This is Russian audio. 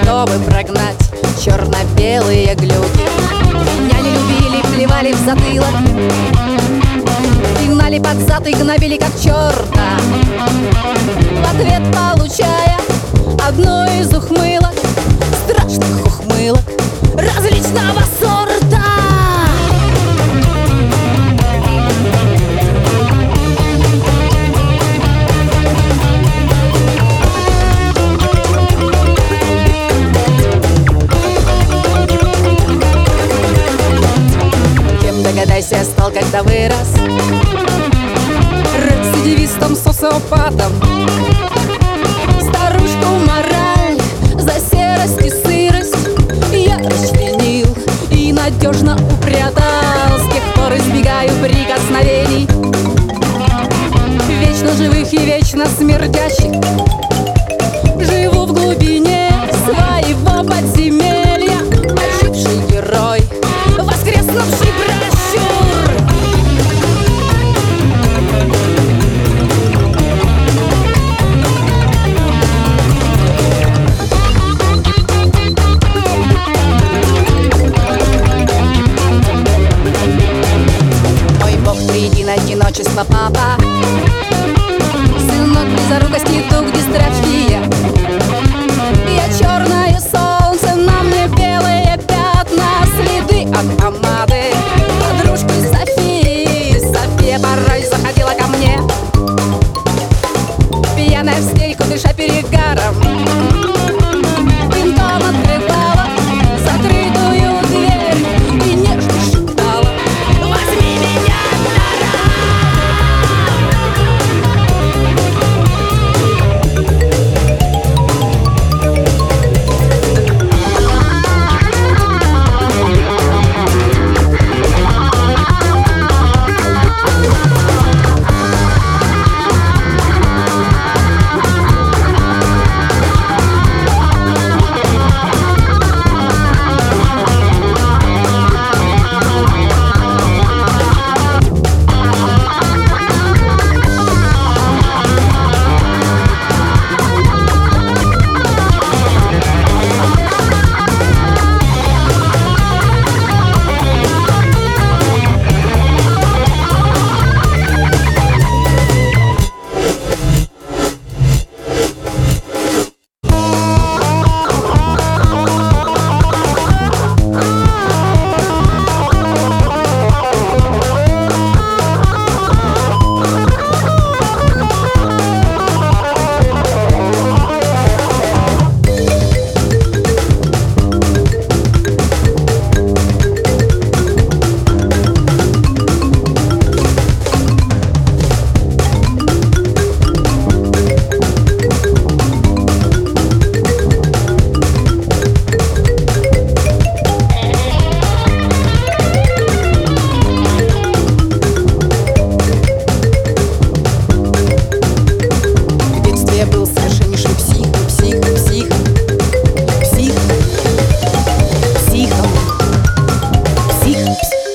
Чтобы прогнать черно-белые глюки И гнобили как черта. В ответ получая одну из ухмылок Страшных ухмылок различного сорта. Кем догадайся, стал, когда вырос Социопатом Старушку мораль за серость и сырость Я расчленил и надежно упрятал. С тех пор избегаю прикосновений. Вечно живых и вечно смердящих. Живу в глубине своего подземелья. Оживший герой, воскреснувший ba ba ba.